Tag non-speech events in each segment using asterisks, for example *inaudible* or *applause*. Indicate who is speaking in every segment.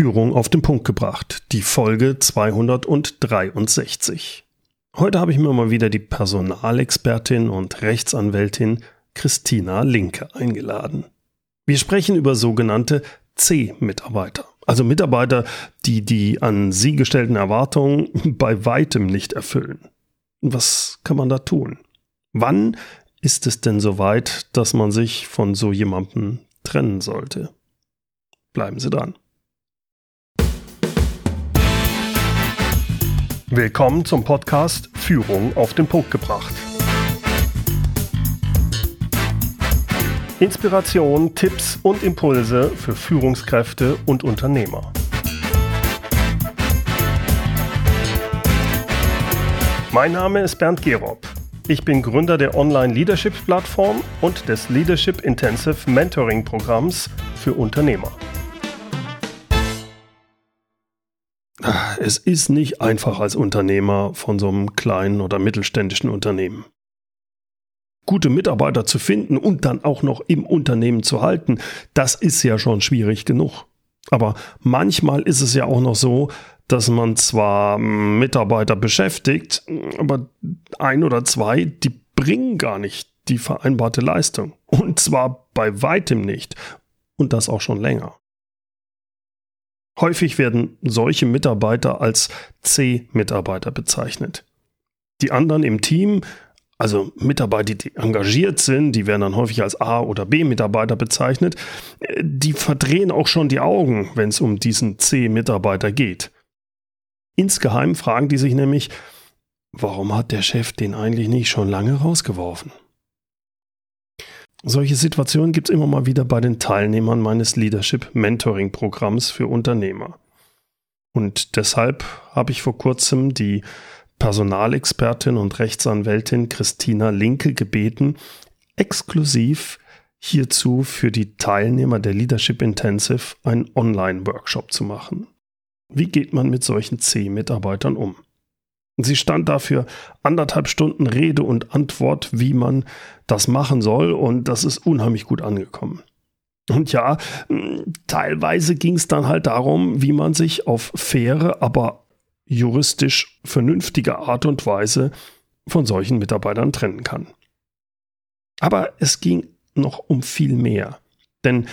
Speaker 1: Führung auf den Punkt gebracht, die Folge 263. Heute habe ich mir mal wieder die Personalexpertin und Rechtsanwältin Christina Linke eingeladen. Wir sprechen über sogenannte C-Mitarbeiter, also Mitarbeiter, die die an sie gestellten Erwartungen *laughs* bei weitem nicht erfüllen. Was kann man da tun? Wann ist es denn soweit, dass man sich von so jemandem trennen sollte? Bleiben Sie dran. Willkommen zum Podcast Führung auf den Punkt gebracht. Inspiration, Tipps und Impulse für Führungskräfte und Unternehmer. Mein Name ist Bernd Gerob. Ich bin Gründer der Online-Leadership-Plattform und des Leadership Intensive Mentoring-Programms für Unternehmer. Es ist nicht einfach als Unternehmer von so einem kleinen oder mittelständischen Unternehmen. Gute Mitarbeiter zu finden und dann auch noch im Unternehmen zu halten, das ist ja schon schwierig genug. Aber manchmal ist es ja auch noch so, dass man zwar Mitarbeiter beschäftigt, aber ein oder zwei, die bringen gar nicht die vereinbarte Leistung. Und zwar bei weitem nicht. Und das auch schon länger. Häufig werden solche Mitarbeiter als C-Mitarbeiter bezeichnet. Die anderen im Team, also Mitarbeiter, die engagiert sind, die werden dann häufig als A- oder B-Mitarbeiter bezeichnet, die verdrehen auch schon die Augen, wenn es um diesen C-Mitarbeiter geht. Insgeheim fragen die sich nämlich, warum hat der Chef den eigentlich nicht schon lange rausgeworfen? Solche Situationen gibt es immer mal wieder bei den Teilnehmern meines Leadership Mentoring Programms für Unternehmer. Und deshalb habe ich vor kurzem die Personalexpertin und Rechtsanwältin Christina Linke gebeten, exklusiv hierzu für die Teilnehmer der Leadership Intensive einen Online-Workshop zu machen. Wie geht man mit solchen C-Mitarbeitern um? Sie stand dafür anderthalb Stunden Rede und Antwort, wie man das machen soll, und das ist unheimlich gut angekommen. Und ja, teilweise ging es dann halt darum, wie man sich auf faire, aber juristisch vernünftige Art und Weise von solchen Mitarbeitern trennen kann. Aber es ging noch um viel mehr. Denn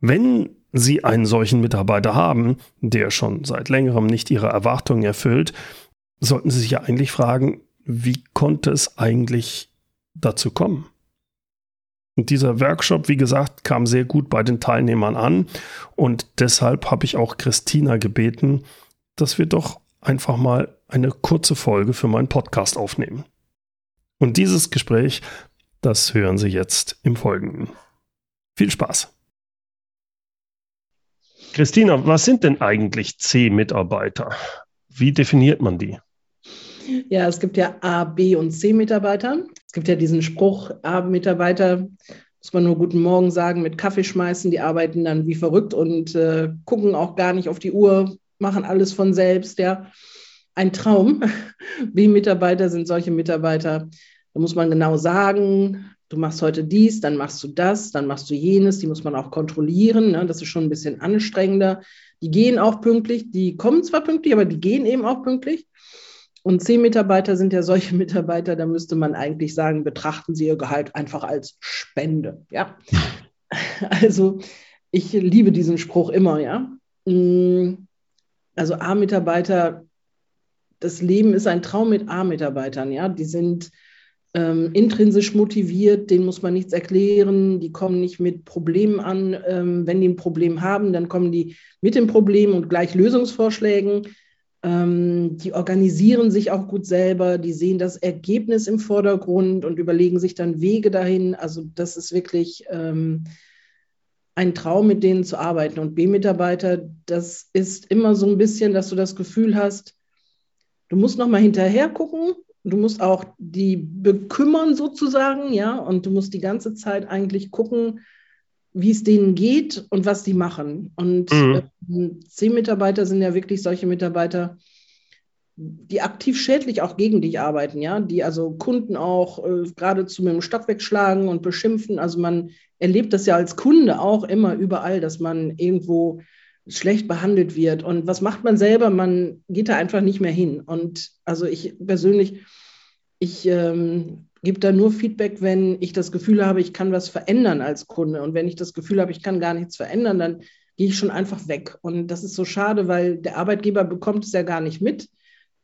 Speaker 1: wenn Sie einen solchen Mitarbeiter haben, der schon seit längerem nicht Ihre Erwartungen erfüllt, sollten Sie sich ja eigentlich fragen, wie konnte es eigentlich dazu kommen? Und dieser Workshop, wie gesagt, kam sehr gut bei den Teilnehmern an und deshalb habe ich auch Christina gebeten, dass wir doch einfach mal eine kurze Folge für meinen Podcast aufnehmen. Und dieses Gespräch, das hören Sie jetzt im Folgenden. Viel Spaß! Christina, was sind denn eigentlich C-Mitarbeiter? Wie definiert man die?
Speaker 2: Ja, es gibt ja A, B und C-Mitarbeiter. Es gibt ja diesen Spruch, A-Mitarbeiter muss man nur guten Morgen sagen, mit Kaffee schmeißen, die arbeiten dann wie verrückt und äh, gucken auch gar nicht auf die Uhr, machen alles von selbst, ja. Ein Traum. *laughs* B-Mitarbeiter sind solche Mitarbeiter, da muss man genau sagen, du machst heute dies, dann machst du das, dann machst du jenes, die muss man auch kontrollieren, ne? das ist schon ein bisschen anstrengender. Die gehen auch pünktlich, die kommen zwar pünktlich, aber die gehen eben auch pünktlich. Und C-Mitarbeiter sind ja solche *laughs* Mitarbeiter, da müsste man eigentlich sagen, betrachten Sie Ihr Gehalt einfach als Spende. Ja. *laughs* Also ich liebe diesen Spruch immer, ja. Mm, also A-Mitarbeiter, das Leben ist ein Traum mit A-Mitarbeitern, ja. Die sind ähm, intrinsisch motiviert, denen muss man nichts erklären, die kommen nicht mit Problemen an. Ähm, wenn die ein Problem haben, dann kommen die mit dem Problem und gleich Lösungsvorschlägen. Ähm, die organisieren sich auch gut selber, die sehen das Ergebnis im Vordergrund und überlegen sich dann Wege dahin. Also das ist wirklich ähm, ein Traum, mit denen zu arbeiten. Und B-Mitarbeiter, das ist immer so ein bisschen, dass du das Gefühl hast, du musst noch mal hinterher gucken, du musst auch die bekümmern sozusagen, ja, und du musst die ganze Zeit eigentlich gucken, wie es denen geht und was die machen. Und mhm. äh, C-Mitarbeiter sind ja wirklich solche Mitarbeiter, die aktiv schädlich auch gegen dich arbeiten, ja, die also Kunden auch äh, geradezu mit dem Stock wegschlagen und beschimpfen. Also man erlebt das ja als Kunde auch immer überall, dass man irgendwo schlecht behandelt wird. Und was macht man selber? Man geht da einfach nicht mehr hin. Und also ich persönlich, ich ähm, gebe da nur Feedback, wenn ich das Gefühl habe, ich kann was verändern als Kunde. Und wenn ich das Gefühl habe, ich kann gar nichts verändern, dann gehe ich schon einfach weg. Und das ist so schade, weil der Arbeitgeber bekommt es ja gar nicht mit.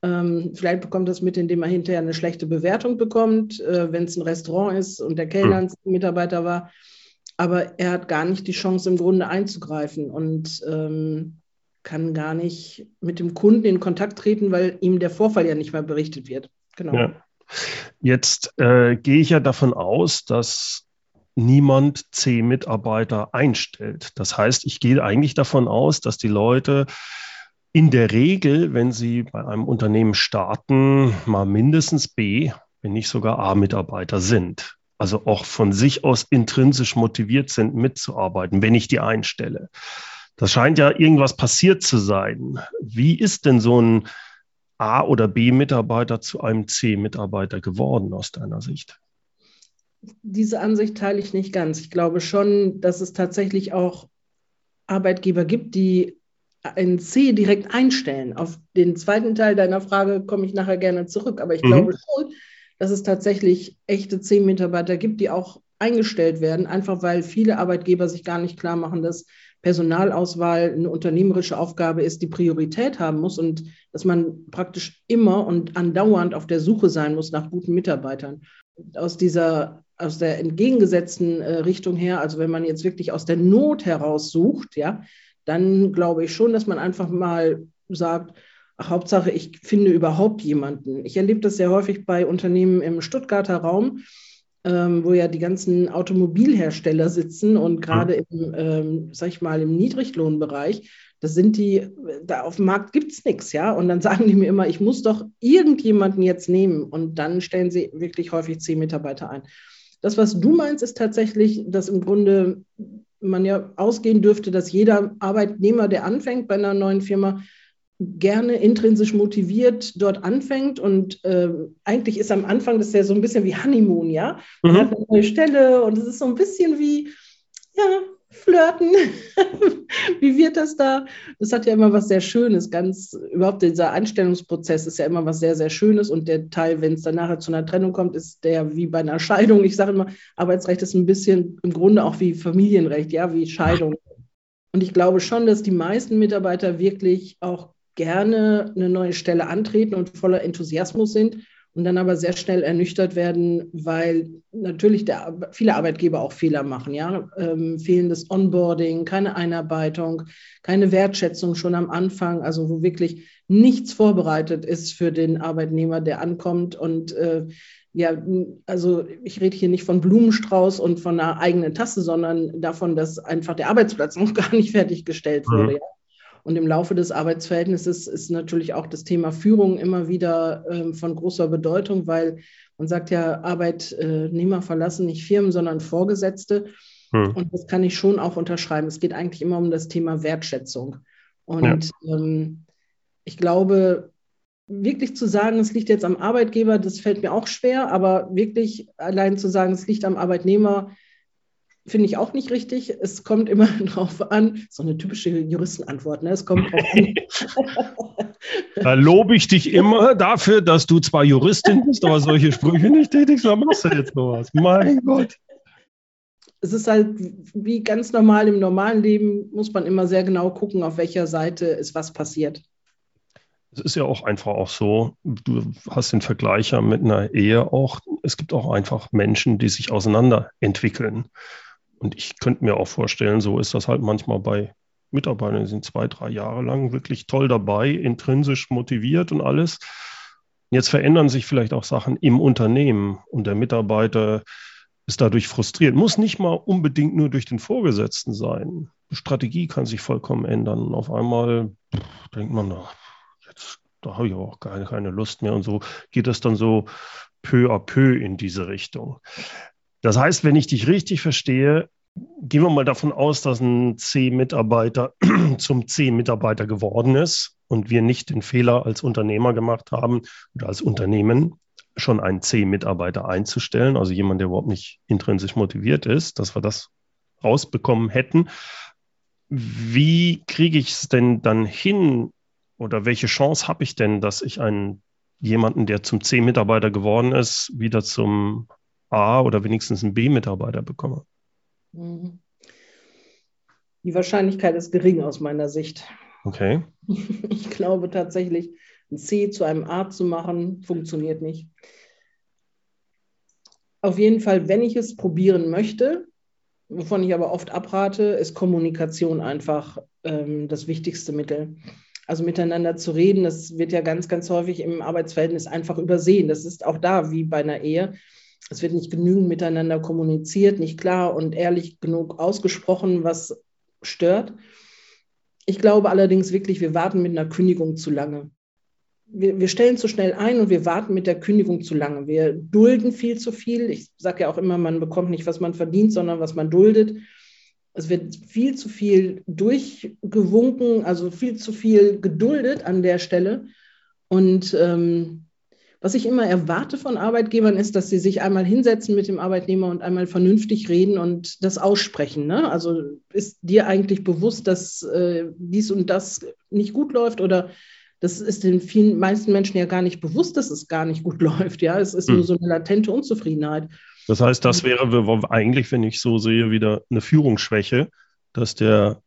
Speaker 2: Ähm, vielleicht bekommt das mit, indem er hinterher eine schlechte Bewertung bekommt, äh, wenn es ein Restaurant ist und der Kellner ein Mitarbeiter war. Aber er hat gar nicht die Chance, im Grunde einzugreifen und ähm, kann gar nicht mit dem Kunden in Kontakt treten, weil ihm der Vorfall ja nicht mehr berichtet wird.
Speaker 3: Genau. Ja. Jetzt äh, gehe ich ja davon aus, dass niemand C-Mitarbeiter einstellt. Das heißt, ich gehe eigentlich davon aus, dass die Leute in der Regel, wenn Sie bei einem Unternehmen starten, mal mindestens B, wenn nicht sogar A-Mitarbeiter sind. Also auch von sich aus intrinsisch motiviert sind, mitzuarbeiten, wenn ich die einstelle. Das scheint ja irgendwas passiert zu sein. Wie ist denn so ein A- oder B-Mitarbeiter zu einem C-Mitarbeiter geworden aus deiner Sicht?
Speaker 2: Diese Ansicht teile ich nicht ganz. Ich glaube schon, dass es tatsächlich auch Arbeitgeber gibt, die ein C direkt einstellen. Auf den zweiten Teil deiner Frage komme ich nachher gerne zurück, aber ich mhm. glaube schon, dass es tatsächlich echte C-Mitarbeiter gibt, die auch eingestellt werden, einfach weil viele Arbeitgeber sich gar nicht klar machen, dass Personalauswahl eine unternehmerische Aufgabe ist, die Priorität haben muss und dass man praktisch immer und andauernd auf der Suche sein muss nach guten Mitarbeitern. Aus dieser aus der entgegengesetzten äh, Richtung her, also wenn man jetzt wirklich aus der Not heraus sucht, ja, dann glaube ich schon, dass man einfach mal sagt, ach, Hauptsache, ich finde überhaupt jemanden. Ich erlebe das sehr häufig bei Unternehmen im Stuttgarter Raum, ähm, wo ja die ganzen Automobilhersteller sitzen und gerade im, ähm, sag ich mal, im Niedriglohnbereich, das sind die, da auf dem Markt gibt es nichts, ja. Und dann *laughs* sagen die mir immer, ich muss doch irgendjemanden jetzt nehmen. Und dann stellen sie wirklich häufig zehn Mitarbeiter ein. Das, was du meinst, ist tatsächlich, dass im Grunde man ja ausgehen dürfte, dass jeder Arbeitnehmer, der anfängt bei einer neuen Firma, gerne intrinsisch motiviert dort anfängt und äh, eigentlich ist am Anfang das ja so ein bisschen wie Honeymoon, ja. Man mhm. hat eine neue Stelle und es ist so ein bisschen wie, ja, flirten. *laughs* Wie wird das da? Das hat ja immer was sehr Schönes. Ganz überhaupt dieser Einstellungsprozess ist ja immer was sehr, sehr Schönes. Und der Teil, wenn es dann nachher zu einer Trennung kommt, ist der wie bei einer Scheidung. Ich sage immer, Arbeitsrecht ist ein bisschen im Grunde auch wie Familienrecht, ja, wie Scheidung. Und ich glaube schon, dass die meisten Mitarbeiter wirklich auch gerne eine neue Stelle antreten und voller Enthusiasmus sind und dann aber sehr schnell ernüchtert werden, weil natürlich der, viele Arbeitgeber auch Fehler machen, ja, ähm, fehlendes Onboarding, keine Einarbeitung, keine Wertschätzung schon am Anfang, also wo wirklich nichts vorbereitet ist für den Arbeitnehmer, der ankommt und äh, ja, also ich rede hier nicht von Blumenstrauß und von einer eigenen Tasse, sondern davon, dass einfach der Arbeitsplatz *laughs* noch gar nicht fertiggestellt wurde. Mhm. Ja. Und im Laufe des Arbeitsverhältnisses ist natürlich auch das Thema Führung immer wieder ähm, von großer Bedeutung, weil man sagt ja, Arbeitnehmer verlassen nicht Firmen, sondern Vorgesetzte. Hm. Und das kann ich schon auch unterschreiben. Es geht eigentlich immer um das Thema Wertschätzung. Und ja. ähm, ich glaube, wirklich zu sagen, es liegt jetzt am Arbeitgeber, das fällt mir auch schwer, aber wirklich allein zu sagen, es liegt am Arbeitnehmer, finde ich auch nicht richtig. Es kommt immer *laughs* drauf an, so eine typische Juristenantwort, ne? Es kommt drauf an. *laughs*
Speaker 3: da lobe ich dich immer dafür, dass du zwar Juristin bist, aber solche Sprüche nicht tätigst, dann machst du jetzt noch was. Mein Gott.
Speaker 2: Es ist halt wie ganz normal im normalen Leben, muss man immer sehr genau gucken, auf welcher Seite ist was passiert.
Speaker 3: Es ist ja auch einfach auch so, du hast den Vergleich ja mit einer Ehe auch. Es gibt auch einfach Menschen, die sich auseinander entwickeln. Und ich könnte mir auch vorstellen, so ist das halt manchmal bei Mitarbeitern, die sind zwei, drei Jahre lang wirklich toll dabei, intrinsisch motiviert und alles. Jetzt verändern sich vielleicht auch Sachen im Unternehmen und der Mitarbeiter ist dadurch frustriert. Muss nicht mal unbedingt nur durch den Vorgesetzten sein. Die Strategie kann sich vollkommen ändern. Und auf einmal pff, denkt man, ach, jetzt da habe ich auch keine, keine Lust mehr und so geht das dann so peu à peu in diese Richtung. Das heißt, wenn ich dich richtig verstehe, gehen wir mal davon aus, dass ein C-Mitarbeiter *clears throat* zum C-Mitarbeiter geworden ist und wir nicht den Fehler als Unternehmer gemacht haben oder als Unternehmen schon einen C-Mitarbeiter einzustellen, also jemand, der überhaupt nicht intrinsisch motiviert ist, dass wir das rausbekommen hätten. Wie kriege ich es denn dann hin oder welche Chance habe ich denn, dass ich einen jemanden, der zum C-Mitarbeiter geworden ist, wieder zum A oder wenigstens einen B-Mitarbeiter bekomme?
Speaker 2: Mhm. Die Wahrscheinlichkeit ist gering aus meiner Sicht.
Speaker 3: Okay. *laughs*
Speaker 2: Ich glaube tatsächlich, ein C zu einem A zu machen, funktioniert nicht. Auf jeden Fall, wenn ich es probieren möchte, wovon ich aber oft abrate, ist Kommunikation einfach ähm, das wichtigste Mittel. Also miteinander zu reden, das wird ja ganz, ganz häufig im Arbeitsverhältnis einfach übersehen. Das ist auch da wie bei einer Ehe. Es wird nicht genügend miteinander kommuniziert, nicht klar und ehrlich genug ausgesprochen, was stört. Ich glaube allerdings wirklich, wir warten mit einer Kündigung zu lange. Wir, wir, stellen zu schnell ein und wir warten mit der Kündigung zu lange. Wir dulden viel zu viel. Ich sage ja auch immer, man bekommt nicht, was man verdient, sondern was man duldet. Es wird viel zu viel durchgewunken, also viel zu viel geduldet an der Stelle. Und ähm, was ich immer erwarte von Arbeitgebern ist, dass sie sich einmal hinsetzen mit dem Arbeitnehmer und einmal vernünftig reden und das aussprechen. Ne? Also ist dir eigentlich bewusst, dass äh, dies und das nicht gut läuft oder das ist den vielen meisten Menschen ja gar nicht bewusst, dass es gar nicht gut *laughs* läuft. Ja, es ist hm. nur so eine latente Unzufriedenheit.
Speaker 3: Das heißt, das wäre eigentlich, wenn ich so sehe, wieder eine Führungsschwäche, dass der,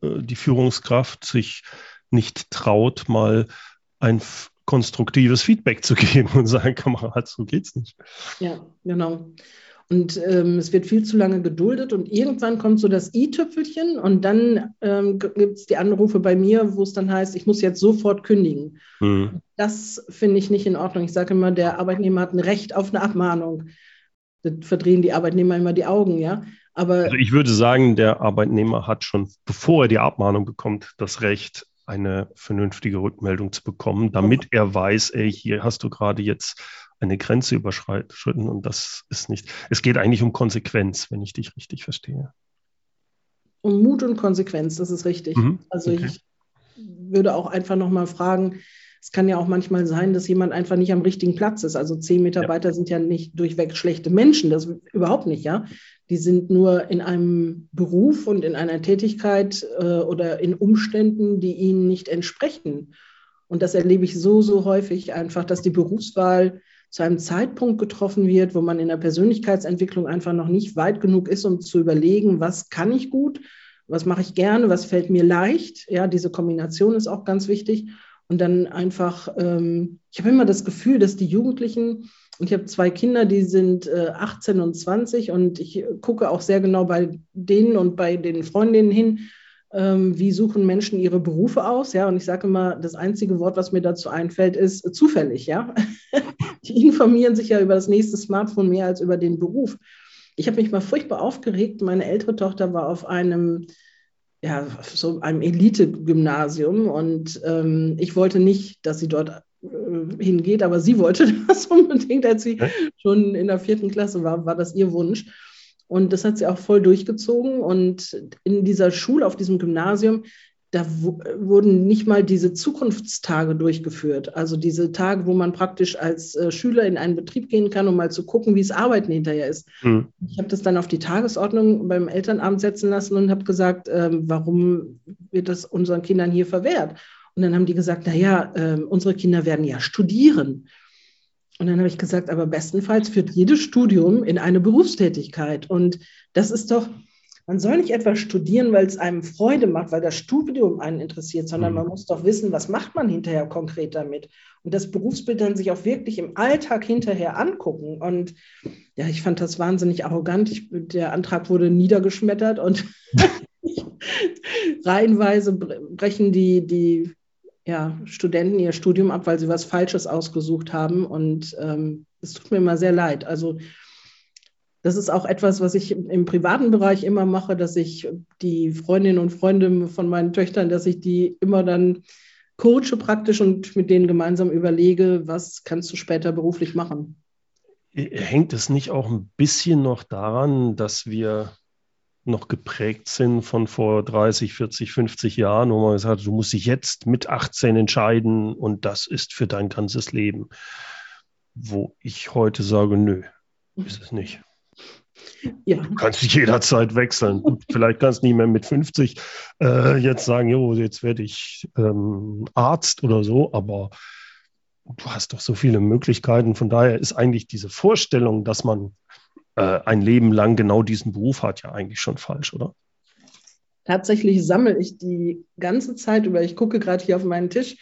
Speaker 3: äh, die Führungskraft sich nicht traut, mal ein konstruktives Feedback zu geben und sagen, Kamerad, so geht's nicht.
Speaker 2: Ja, genau. Und ähm, es wird viel zu lange geduldet und irgendwann kommt so das i-Tüpfelchen und dann ähm, gibt es die Anrufe bei mir, wo es dann heißt, ich muss jetzt sofort kündigen. Mhm. Das finde ich nicht in Ordnung. Ich sage immer, der Arbeitnehmer hat ein Recht auf eine Abmahnung verdrehen die Arbeitnehmer immer die Augen, ja.
Speaker 3: Aber also ich würde sagen, der Arbeitnehmer hat schon, bevor er die Abmahnung bekommt, das Recht, eine vernünftige Rückmeldung zu bekommen, damit er weiß, ey, hier hast du gerade jetzt eine Grenze überschritten und das ist nicht. Es geht eigentlich um Konsequenz, wenn ich dich richtig verstehe.
Speaker 2: Um Mut und Konsequenz, das ist richtig. Mhm, also okay. ich würde auch einfach nochmal fragen, es kann ja auch manchmal sein, dass jemand einfach nicht am richtigen Platz ist. Also zehn Mitarbeiter ja. sind ja nicht durchweg schlechte Menschen, das überhaupt nicht, ja. Die sind nur in einem Beruf und in einer Tätigkeit äh, oder in Umständen, die ihnen nicht entsprechen. Und das erlebe ich so, so häufig einfach, dass die Berufswahl zu einem Zeitpunkt getroffen wird, wo man in der Persönlichkeitsentwicklung einfach noch nicht weit genug ist, um zu überlegen, was kann ich gut, was mache ich gerne, was fällt mir leicht. Ja, diese Kombination ist auch ganz wichtig. Und dann einfach, ähm, ich habe immer das Gefühl, dass die Jugendlichen, und ich habe zwei Kinder, die sind äh, 18 und 20 und ich gucke auch sehr genau bei denen und bei den Freundinnen hin, ähm, wie suchen Menschen ihre Berufe aus, ja, und ich sage immer, das einzige Wort, was mir dazu einfällt, ist äh, zufällig, ja. *laughs* die informieren sich ja über das nächste Smartphone mehr als über den Beruf. Ich habe mich mal furchtbar aufgeregt. Meine ältere Tochter war auf einem ja, so einem Elite-Gymnasium und ähm, ich wollte nicht, dass sie dort äh, hingeht, aber sie wollte *laughs* das unbedingt, als sie ja. schon in der vierten Klasse war, war das ihr Wunsch. Und das hat sie auch voll durchgezogen. Und in dieser Schule, auf diesem Gymnasium, da wurden nicht mal diese Zukunftstage durchgeführt. Also diese Tage, wo man praktisch als äh, Schüler in einen Betrieb gehen kann, um mal zu gucken, wie es Arbeiten hinterher ist. Mhm. Ich habe das dann auf die Tagesordnung beim Elternabend setzen lassen und habe gesagt, ähm, warum wird das unseren Kindern hier verwehrt? Und dann haben die gesagt, naja, äh, unsere Kinder werden ja studieren. Und dann habe ich gesagt, aber bestenfalls führt jedes Studium in eine Berufstätigkeit. Und das ist doch, man soll nicht etwas studieren, weil es einem Freude macht, weil das Studium einen interessiert, sondern man mhm. muss doch wissen, was macht man hinterher konkret damit. Und das Berufsbild dann sich auch wirklich im Alltag hinterher angucken. Und ja, ich fand das wahnsinnig arrogant. Ich, der Antrag wurde niedergeschmettert und *laughs* reihenweise brechen die, die ja, Studenten ihr Studium ab, weil sie was Falsches ausgesucht haben. Und ähm, es tut mir immer sehr leid. Also das ist auch etwas, was ich im privaten Bereich immer mache, dass ich die Freundinnen und Freunde von meinen Töchtern, dass ich die immer dann coache praktisch und mit denen gemeinsam überlege, was kannst du später beruflich machen.
Speaker 3: Hängt es nicht auch ein bisschen noch daran, dass wir noch geprägt sind von vor 30, 40, 50 Jahren, wo man gesagt hat, du musst dich jetzt mit 18 entscheiden und das ist für dein ganzes Leben. Wo ich heute sage, nö, ist es nicht. Ja. Du kannst jederzeit wechseln. Gut, vielleicht kannst du nicht mehr mit 50 äh, jetzt sagen, jo, jetzt werde ich ähm, Arzt oder so, aber du hast doch so viele Möglichkeiten. Von daher ist eigentlich diese Vorstellung, dass man äh, ein Leben lang genau diesen Beruf hat, ja eigentlich schon falsch, oder?
Speaker 2: Tatsächlich sammle ich die ganze Zeit über. Ich gucke gerade hier auf meinen Tisch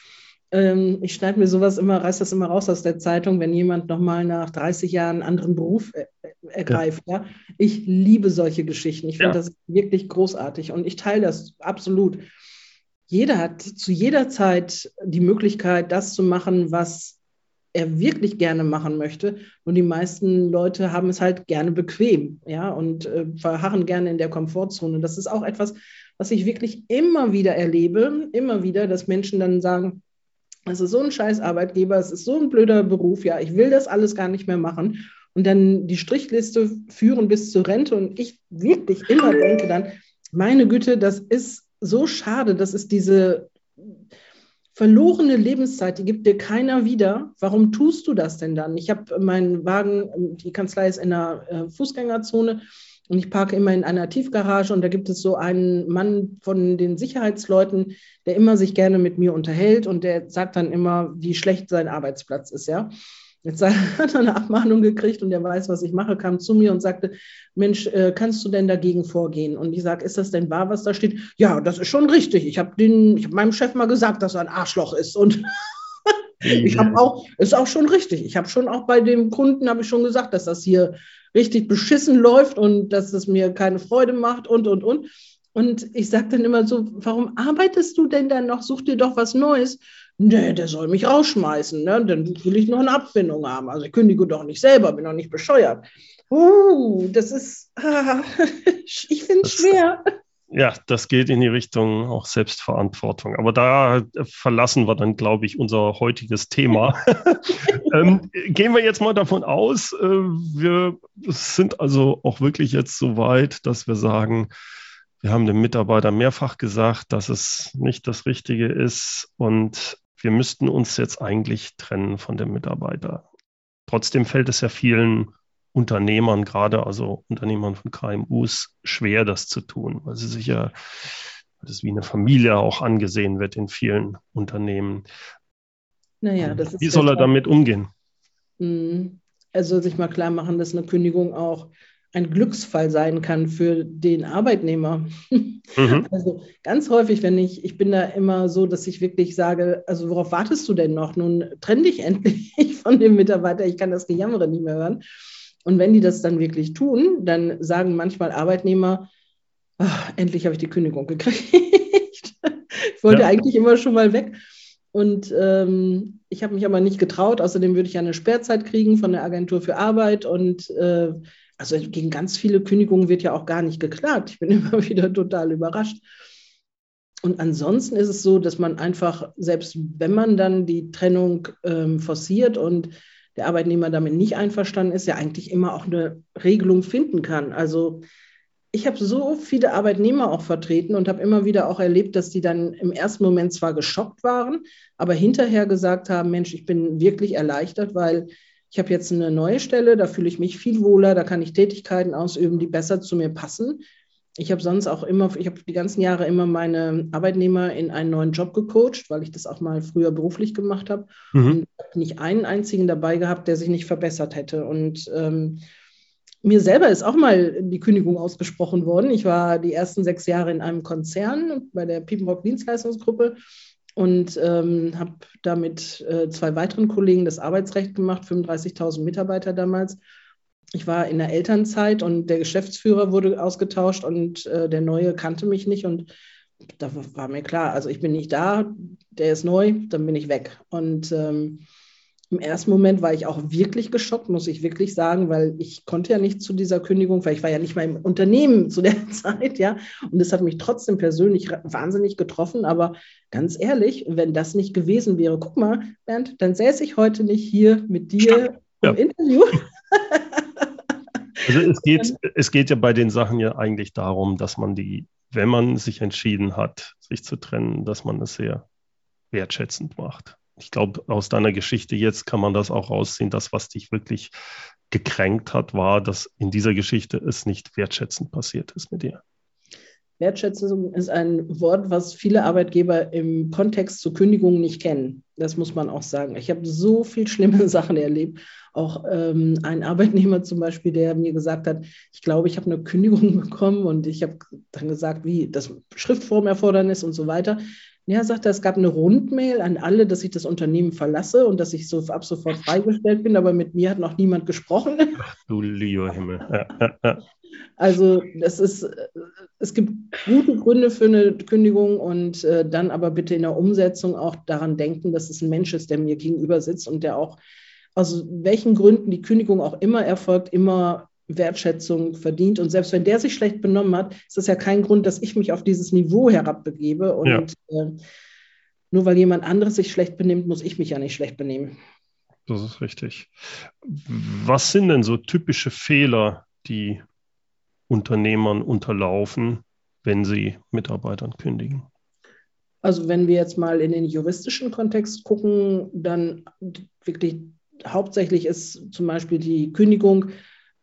Speaker 2: ähm, ich schneide mir sowas immer, reiß das immer raus aus der Zeitung, wenn jemand nochmal nach 30 Jahren einen anderen Beruf er, ergreift. Ja. ja. Ich liebe solche Geschichten. Ich finde ja. das wirklich großartig und ich teile das absolut. Jeder hat zu jeder Zeit die Möglichkeit, das zu machen, was er wirklich gerne machen möchte. Und die meisten Leute haben es halt gerne bequem, ja, und äh, verharren gerne in der Komfortzone. Das ist auch etwas, was ich wirklich immer wieder erlebe, immer wieder, dass Menschen dann sagen, es ist so ein scheiß Arbeitgeber, es ist so ein blöder Beruf, ja, ich will das alles gar nicht mehr machen. Und dann die Strichliste führen bis zur Rente. Und ich wirklich immer denke dann, meine Güte, das ist so schade, das ist diese verlorene Lebenszeit, die gibt dir keiner wieder. Warum tust du das denn dann? Ich habe meinen Wagen, die Kanzlei ist in einer äh, Fußgängerzone und ich parke immer in einer Tiefgarage und da gibt es so einen Mann von den Sicherheitsleuten, der immer sich gerne mit mir unterhält und der sagt dann immer, wie schlecht sein Arbeitsplatz ist, ja. Jetzt *laughs* hat er eine Abmahnung gekriegt und der weiß, was ich mache, kam zu mir und sagte, Mensch, äh, kannst du denn dagegen vorgehen? Und ich sage, ist das denn wahr, was da steht? Ja, das ist schon richtig. Ich habe hab meinem Chef mal gesagt, dass er ein Arschloch ist. Und *laughs* *laughs* ich habe auch, ist auch schon richtig. Ich habe schon auch bei dem Kunden, habe ich schon gesagt, dass das hier richtig beschissen läuft und dass es mir keine Freude macht und, und, und. Und ich sage dann immer so, warum arbeitest du denn dann noch? Such dir doch was Neues. Nee, der soll mich rausschmeißen, ne? dann will ich noch eine Abfindung haben. Also ich kündige doch nicht selber, bin doch nicht bescheuert. Uh, das ist, ah, *laughs* ich finde es schwer
Speaker 3: ja, das geht in die Richtung auch Selbstverantwortung. Aber da verlassen wir dann, glaube ich, unser heutiges Thema. *laughs* ähm, gehen wir jetzt mal davon aus, äh, wir sind also auch wirklich jetzt so weit, dass wir sagen, wir haben dem Mitarbeiter mehrfach gesagt, dass es nicht das Richtige ist und wir müssten uns jetzt eigentlich trennen von dem Mitarbeiter. Trotzdem fällt es ja vielen Unternehmern, gerade also Unternehmern von KMUs, schwer, das zu tun, weil sie sich ja, das wie eine Familie auch angesehen wird in vielen Unternehmen. Naja, das ist wie soll er damit umgehen?
Speaker 2: Mhm. Er soll sich mal klar machen, dass eine Kündigung auch ein Glücksfall sein kann für den Arbeitnehmer. Mhm. *laughs* Also ganz häufig, wenn ich, ich bin da immer so, dass ich wirklich sage, also worauf wartest du denn noch? Nun trenn dich *laughs* endlich von dem Mitarbeiter, ich kann das Gejammere nicht mehr hören. Und wenn die das dann wirklich tun, dann sagen manchmal Arbeitnehmer, ach, endlich habe ich die Kündigung gekriegt. *laughs* ich wollte ja. eigentlich immer schon mal weg. Und ähm, ich habe mich aber nicht getraut. Außerdem würde ich eine Sperrzeit kriegen von der Agentur für Arbeit. Und äh, also gegen ganz viele Kündigungen wird ja auch gar nicht geklagt. Ich bin *laughs* immer wieder total überrascht. Und ansonsten ist es so, dass man einfach, selbst wenn man dann die Trennung ähm, forciert und der Arbeitnehmer damit nicht einverstanden ist, ja eigentlich immer auch eine Regelung finden kann. Also ich habe so viele Arbeitnehmer auch vertreten und habe immer wieder auch erlebt, dass die dann im ersten Moment zwar geschockt waren, aber hinterher gesagt haben, Mensch, ich bin wirklich erleichtert, weil ich habe jetzt eine neue Stelle, da fühle ich mich viel wohler, da kann ich Tätigkeiten ausüben, die besser zu mir passen ich habe sonst auch immer, ich habe die ganzen Jahre immer meine Arbeitnehmer in einen neuen Job gecoacht, weil ich das auch mal früher beruflich gemacht habe. Mhm. Und habe nicht einen einzigen dabei gehabt, der sich nicht verbessert hätte. Und ähm, mir selber ist auch mal die Kündigung ausgesprochen worden. Ich war die ersten sechs Jahre in einem Konzern bei der Piepenbrock Dienstleistungsgruppe und ähm, habe da mit äh, zwei weiteren Kollegen das Arbeitsrecht gemacht, 35.000 Mitarbeiter damals ich war in der Elternzeit und der Geschäftsführer wurde ausgetauscht und äh, der neue kannte mich nicht und da war mir klar, also ich bin nicht da, der ist neu, dann bin ich weg. Und ähm, im ersten Moment war ich auch wirklich geschockt, muss ich wirklich sagen, weil ich konnte ja nicht zu dieser Kündigung, weil ich war ja nicht mal im Unternehmen *laughs* zu der Zeit, ja. Und das hat mich trotzdem persönlich wahnsinnig getroffen. Aber ganz ehrlich, wenn das nicht gewesen wäre, guck mal, Bernd, dann säße ich heute nicht hier mit dir ja. im Interview. *laughs*
Speaker 3: Also es geht, es geht ja bei den Sachen ja eigentlich darum, dass man die, wenn man sich entschieden hat, sich zu trennen, dass man es sehr wertschätzend macht. Ich glaube, aus deiner Geschichte jetzt kann man das auch rausziehen, das, was dich wirklich gekränkt hat, war, dass in dieser Geschichte es nicht wertschätzend passiert ist mit dir?
Speaker 2: Wertschätzung ist ein Wort, was viele Arbeitgeber im Kontext zu Kündigungen nicht kennen. Das muss man auch sagen. Ich habe so viel schlimme *laughs* Sachen erlebt. Auch ähm, ein Arbeitnehmer zum Beispiel, der mir gesagt hat, ich glaube, ich habe eine Kündigung *laughs* bekommen und ich habe dann gesagt, wie das Schriftformerfordernis und so weiter. Ja, sagt er, es gab eine Rundmail an alle, dass ich das Unternehmen verlasse und dass ich so ab sofort freigestellt bin, aber mit mir hat noch niemand gesprochen. *laughs*
Speaker 3: Ach du lieber Himmel.
Speaker 2: Also das ist, es gibt gute Gründe für eine Kündigung und äh, dann aber bitte in der Umsetzung auch daran denken, dass es ein Mensch ist, der mir gegenüber sitzt und der auch aus welchen Gründen die Kündigung auch immer erfolgt, immer Wertschätzung verdient. Und selbst wenn der sich schlecht benommen hat, ist das ja kein Grund, dass ich mich auf dieses Niveau herabbegebe. Und ja. äh, nur weil jemand anderes sich schlecht benimmt, muss ich mich ja nicht schlecht benehmen.
Speaker 3: Das ist richtig. Was sind denn so typische Fehler, die Unternehmern unterlaufen, wenn sie Mitarbeitern kündigen?
Speaker 2: Also wenn wir jetzt mal in den juristischen Kontext gucken, dann wirklich hauptsächlich ist zum Beispiel die Kündigung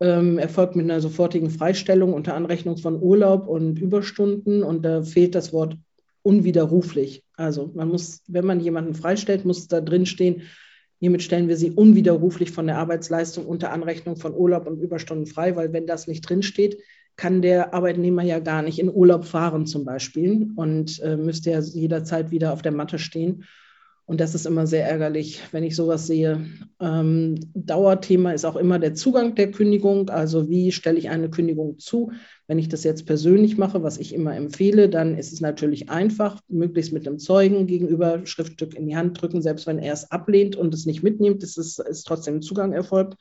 Speaker 2: ähm, erfolgt mit einer sofortigen Freistellung unter Anrechnung von Urlaub und Überstunden und da fehlt das Wort unwiderruflich. Also man muss, wenn man jemanden freistellt, muss da drin stehen, hiermit stellen wir sie unwiderruflich von der Arbeitsleistung unter Anrechnung von Urlaub und Überstunden frei, weil wenn das nicht drin steht, kann der Arbeitnehmer ja gar nicht in Urlaub fahren zum Beispiel und äh, müsste ja jederzeit wieder auf der Matte stehen. Und das ist immer sehr ärgerlich, wenn ich sowas sehe. Ähm, Dauerthema ist auch immer der Zugang der Kündigung. Also wie stelle ich eine Kündigung zu? Wenn ich das jetzt persönlich mache, was ich immer empfehle, dann ist es natürlich einfach, möglichst mit einem Zeugen gegenüber Schriftstück in die Hand drücken, selbst wenn er es ablehnt und es nicht mitnimmt, ist, es, ist trotzdem Zugang erfolgt.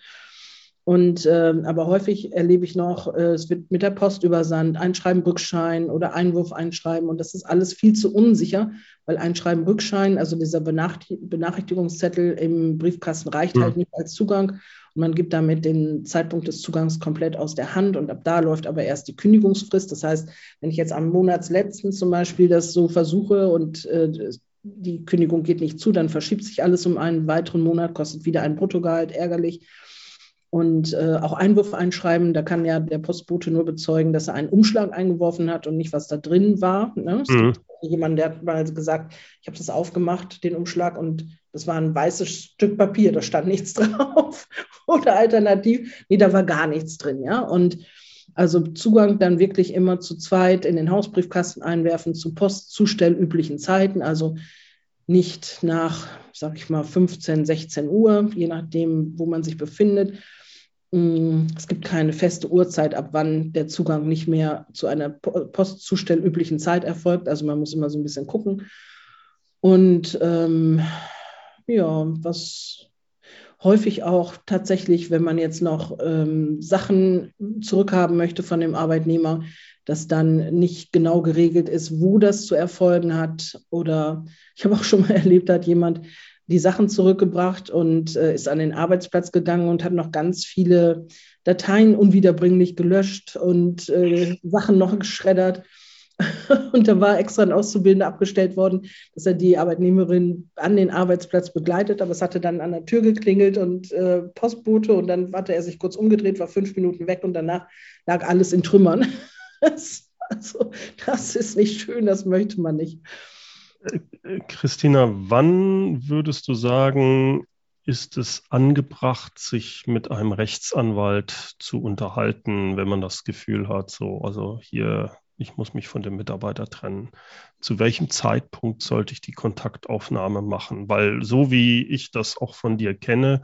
Speaker 2: Und äh, aber häufig erlebe ich noch, äh, es wird mit der Post übersandt, Einschreiben, Rückschein oder Einwurf einschreiben. Und das ist alles viel zu unsicher, weil Einschreiben, Rückschein, also dieser Benachrichtigungszettel im Briefkasten reicht mhm. halt nicht als Zugang. Und man gibt damit den Zeitpunkt des Zugangs komplett aus der Hand. Und ab da läuft aber erst die Kündigungsfrist. Das heißt, wenn ich jetzt am Monatsletzten zum Beispiel das so versuche und äh, die Kündigung geht nicht zu, dann verschiebt sich alles um einen weiteren Monat, kostet wieder ein Bruttogehalt, ärgerlich und äh, auch Einwurf einschreiben. Da kann ja der Postbote nur bezeugen, dass er einen Umschlag eingeworfen hat und nicht, was da drin war. Ne? Es mhm. gibt jemanden, der hat mal gesagt, ich habe das aufgemacht, den Umschlag, und das war ein weißes Stück Papier, da stand nichts *laughs* drauf. Oder alternativ, nee, da war gar nichts drin. Ja? Und also Zugang dann wirklich immer zu zweit in den Hausbriefkasten einwerfen, zu postzustellüblichen Zeiten, also nicht nach, sag ich mal, 15, 16 Uhr, je nachdem, wo man sich befindet, es gibt keine feste Uhrzeit, ab wann der Zugang nicht mehr zu einer postzustellüblichen Zeit erfolgt. Also man muss immer so ein bisschen gucken. Und ähm, ja, was häufig auch tatsächlich, wenn man jetzt noch ähm, Sachen zurückhaben möchte von dem Arbeitnehmer, dass dann nicht genau geregelt ist, wo das zu erfolgen hat. Oder ich habe auch schon mal *laughs* erlebt, hat jemand die Sachen zurückgebracht und äh, ist an den Arbeitsplatz gegangen und hat noch ganz viele Dateien unwiederbringlich gelöscht und äh, Sachen noch geschreddert. *laughs* Und da war extra ein Auszubildender abgestellt worden, dass er die Arbeitnehmerin an den Arbeitsplatz begleitet. Aber es hatte dann an der Tür geklingelt und äh, Postbote und dann hatte er sich kurz umgedreht, war fünf Minuten weg und danach lag alles in Trümmern. *laughs* also, das ist nicht schön, das möchte man nicht.
Speaker 3: Christina, wann würdest du sagen, ist es angebracht, sich mit einem Rechtsanwalt zu unterhalten, wenn man das Gefühl hat, so, also hier, ich muss mich von dem Mitarbeiter trennen. Zu welchem Zeitpunkt sollte ich die Kontaktaufnahme machen? Weil so wie ich das auch von dir kenne,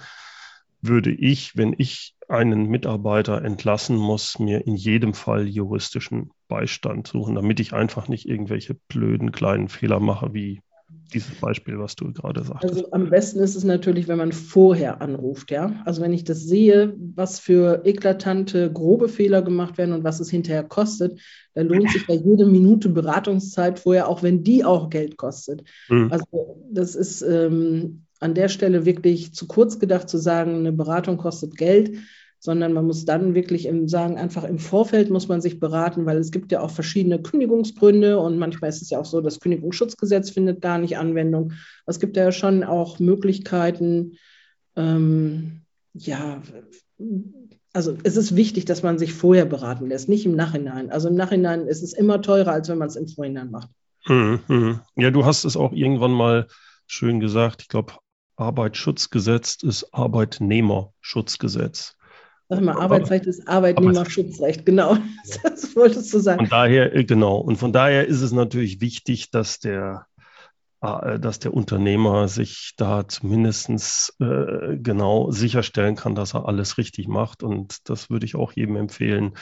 Speaker 3: würde ich, wenn ich einen Mitarbeiter entlassen muss, mir in jedem Fall juristischen Beistand suchen, damit ich einfach nicht irgendwelche blöden kleinen Fehler mache, wie dieses Beispiel, was du gerade sagtest.
Speaker 2: Also am besten ist es natürlich, wenn man vorher anruft, ja. Also wenn ich das sehe, was für eklatante, grobe Fehler gemacht werden und was es hinterher kostet, dann lohnt sich ja jede Minute Beratungszeit vorher, auch wenn die auch Geld kostet. Mhm. Also das ist ähm, an der Stelle wirklich zu kurz gedacht zu sagen, eine Beratung kostet Geld sondern man muss dann wirklich im, sagen, einfach im Vorfeld muss man sich beraten, weil es gibt ja auch verschiedene Kündigungsgründe und manchmal ist es ja auch so, das Kündigungsschutzgesetz findet gar nicht Anwendung. Es gibt ja schon auch Möglichkeiten, ähm, ja, also es ist wichtig, dass man sich vorher beraten lässt, nicht im Nachhinein. Also im Nachhinein ist es immer teurer, als wenn man es im Vorhinein macht.
Speaker 3: Mhm, mhm. Ja, du hast es auch irgendwann mal schön gesagt. Ich glaube, Arbeitsschutzgesetz ist Arbeitnehmerschutzgesetz.
Speaker 2: Sag mal, Arbeitsrecht ist Arbeitnehmerschutzrecht, genau. *laughs* Das wolltest du sagen.
Speaker 3: Von daher, äh, genau. Und von daher ist es natürlich wichtig, dass der, äh, dass der Unternehmer sich da zumindest äh, genau sicherstellen kann, dass er alles richtig macht. Und das würde ich auch jedem empfehlen,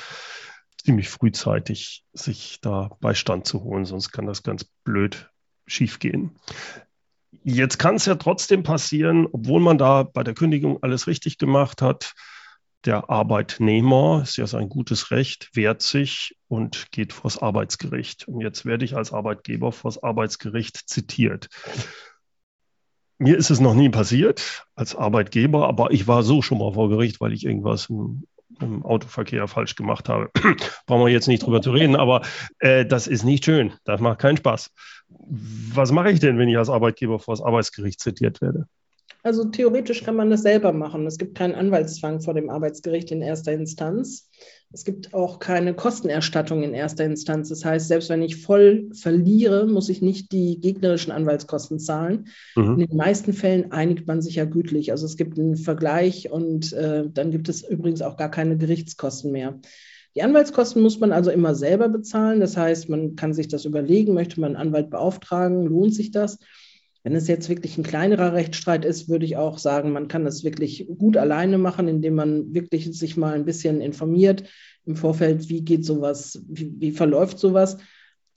Speaker 3: ziemlich frühzeitig sich da Beistand zu holen, sonst kann das ganz blöd schiefgehen. Jetzt kann es ja trotzdem passieren, obwohl man da bei der Kündigung alles richtig gemacht hat, der Arbeitnehmer, ist ja sein gutes Recht, wehrt sich und geht vors Arbeitsgericht. Und jetzt werde ich als Arbeitgeber vors Arbeitsgericht zitiert. Mir ist es noch nie passiert als Arbeitgeber, aber ich war so schon mal vor Gericht, weil ich irgendwas im, im Autoverkehr falsch gemacht habe. *clears throat* Brauchen wir jetzt nicht drüber zu reden, aber äh, das ist nicht schön. Das macht keinen Spaß. Was mache ich denn, wenn ich als Arbeitgeber vors Arbeitsgericht zitiert werde?
Speaker 2: Also theoretisch kann man das selber machen. Es gibt keinen Anwaltszwang vor dem Arbeitsgericht in erster Instanz. Es gibt auch keine Kostenerstattung in erster Instanz. Das heißt, selbst wenn ich voll verliere, muss ich nicht die gegnerischen Anwaltskosten zahlen. Mhm. In den meisten Fällen einigt man sich ja gütlich. Also es gibt einen Vergleich und äh, dann gibt es übrigens auch gar keine Gerichtskosten mehr. Die Anwaltskosten muss man also immer selber bezahlen. Das heißt, man kann sich das überlegen, möchte man einen Anwalt beauftragen, lohnt sich das? Wenn es jetzt wirklich ein kleinerer Rechtsstreit ist, würde ich auch sagen, man kann das wirklich gut alleine machen, indem man wirklich sich mal ein bisschen informiert im Vorfeld, wie geht sowas, wie, wie verläuft sowas.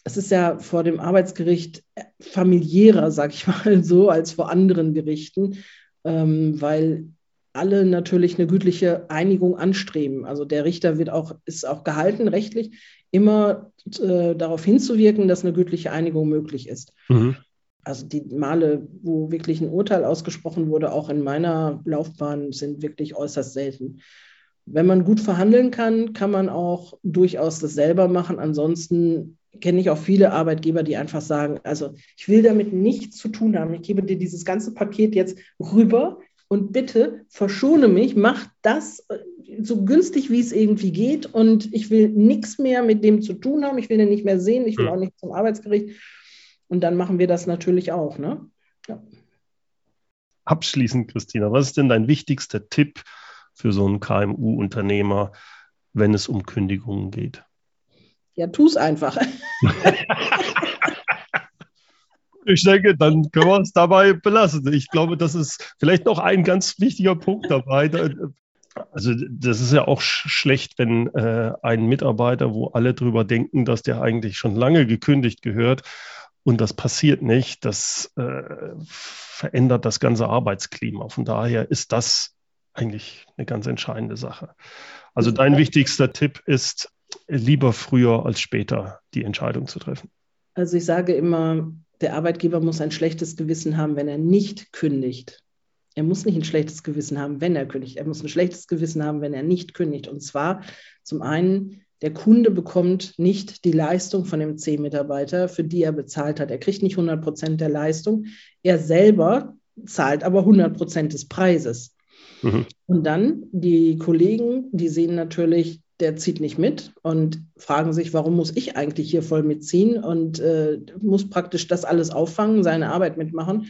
Speaker 2: Es ist ja vor dem Arbeitsgericht familiärer, sag ich *laughs* mal so, als vor anderen Gerichten, ähm, weil alle natürlich eine gütliche Einigung anstreben. Also der Richter wird auch, ist auch gehalten, rechtlich, immer äh, darauf hinzuwirken, dass eine gütliche Einigung möglich ist. Mhm also die Male, wo wirklich ein Urteil ausgesprochen wurde, auch in meiner Laufbahn, sind wirklich äußerst selten. Wenn man gut verhandeln kann, kann man auch durchaus das selber machen. Ansonsten kenne ich auch viele Arbeitgeber, die einfach sagen, also ich will damit nichts zu tun haben. Ich gebe dir dieses ganze Paket jetzt rüber und bitte verschone mich, mach das äh, so günstig, wie es irgendwie geht und ich will nichts mehr mit dem zu tun haben. Ich will den nicht mehr sehen. Ich will hm. auch nicht zum Arbeitsgericht. Und dann machen wir das natürlich auch. Ne? Ja.
Speaker 3: Abschließend, Christina, was ist denn dein wichtigster Tipp für so einen KMU-Unternehmer, wenn es um Kündigungen geht?
Speaker 2: Ja, tu es einfach. *laughs*
Speaker 3: ich denke, dann können wir es dabei belassen. Ich glaube, das ist vielleicht noch ein ganz wichtiger Punkt dabei. Also das ist ja auch schlecht, wenn äh, ein Mitarbeiter, wo alle drüber denken, dass der eigentlich schon lange gekündigt gehört, und das passiert nicht, das äh, verändert das ganze Arbeitsklima. Von daher ist das eigentlich eine ganz entscheidende Sache. Also dein wichtigster Tipp ist, lieber früher als später die Entscheidung zu treffen.
Speaker 2: Also ich sage immer, der Arbeitgeber muss ein schlechtes Gewissen haben, wenn er nicht kündigt. Er muss nicht ein schlechtes Gewissen haben, wenn er kündigt. Er muss ein schlechtes Gewissen haben, wenn er nicht kündigt. Und zwar zum einen, der Kunde bekommt nicht die Leistung von dem C-Mitarbeiter, für die er bezahlt hat. Er kriegt nicht 100 Prozent der Leistung. Er selber zahlt aber 100 Prozent des Preises. Mhm. Und dann die Kollegen, die sehen natürlich, der zieht nicht mit und fragen sich, warum muss ich eigentlich hier voll mitziehen und äh, muss praktisch das alles auffangen, seine Arbeit mitmachen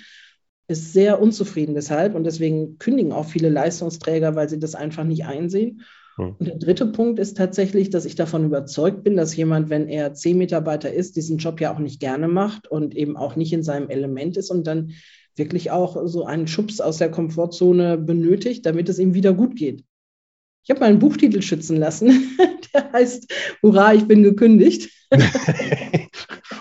Speaker 2: ist sehr unzufrieden deshalb und deswegen kündigen auch viele Leistungsträger, weil sie das einfach nicht einsehen. Und der dritte Punkt ist tatsächlich, dass ich davon überzeugt bin, dass jemand, wenn er zehn Mitarbeiter ist, diesen Job ja auch nicht gerne macht und eben auch nicht in seinem Element ist und dann wirklich auch so einen Schubs aus der Komfortzone benötigt, damit es ihm wieder gut geht. Ich habe mal einen Buchtitel schützen lassen, *laughs* der heißt Hurra, ich bin gekündigt. *laughs*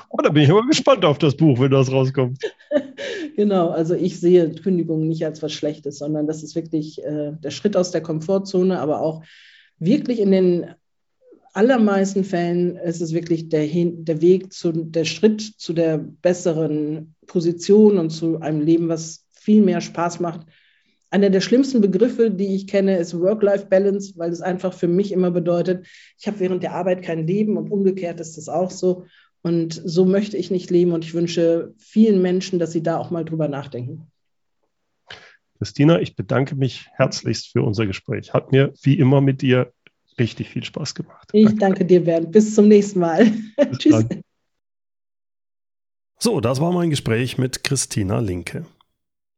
Speaker 3: oh, da bin ich aber gespannt auf das Buch, wenn das rauskommt. *laughs*
Speaker 2: genau, also ich sehe Kündigungen nicht als was Schlechtes, sondern das ist wirklich äh, der Schritt aus der Komfortzone, aber auch wirklich in den allermeisten Fällen ist es wirklich der, der Weg zu, der Schritt zu der besseren Position und zu einem Leben, was viel mehr Spaß macht. Einer der schlimmsten Begriffe, die ich kenne, ist Work-Life-Balance, weil es einfach für mich immer bedeutet, ich habe während der Arbeit kein Leben und umgekehrt ist das auch so. Und so möchte ich nicht leben und ich wünsche vielen Menschen, dass sie da auch mal drüber nachdenken.
Speaker 1: Christina, ich bedanke mich herzlichst für unser Gespräch. Hat mir wie immer mit dir richtig viel Spaß gemacht.
Speaker 2: Ich danke, danke dir, Bernd. Bis zum nächsten Mal. *laughs* Tschüss. Dann.
Speaker 1: So, das war mein Gespräch mit Christina Linke.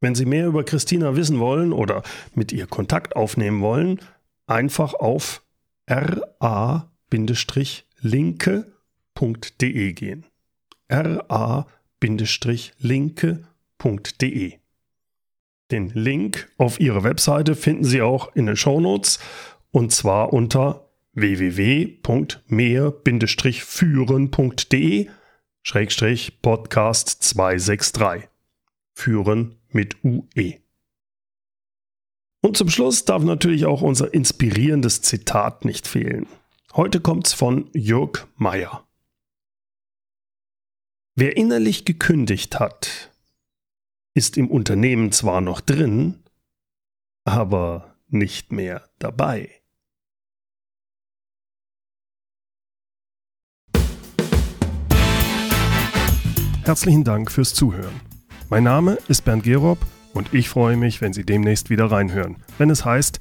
Speaker 1: Wenn Sie mehr über Christina wissen wollen oder mit ihr Kontakt aufnehmen wollen, einfach auf ra-linke.de gehen. ra-linke.de. Den Link auf ihre Webseite finden Sie auch in den Shownotes und zwar unter www.mehr-führen.de Schrägstrich Podcast 263. Führen mit UE. Und zum Schluss darf natürlich auch unser inspirierendes Zitat nicht fehlen. Heute kommt's von Jörg Meyer. Wer innerlich gekündigt hat, ist im Unternehmen zwar noch drin, aber nicht mehr dabei. Herzlichen Dank fürs Zuhören. Mein Name ist Bernd Gerob und ich freue mich, wenn Sie demnächst wieder reinhören, wenn es heißt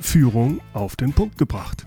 Speaker 1: Führung auf den Punkt gebracht.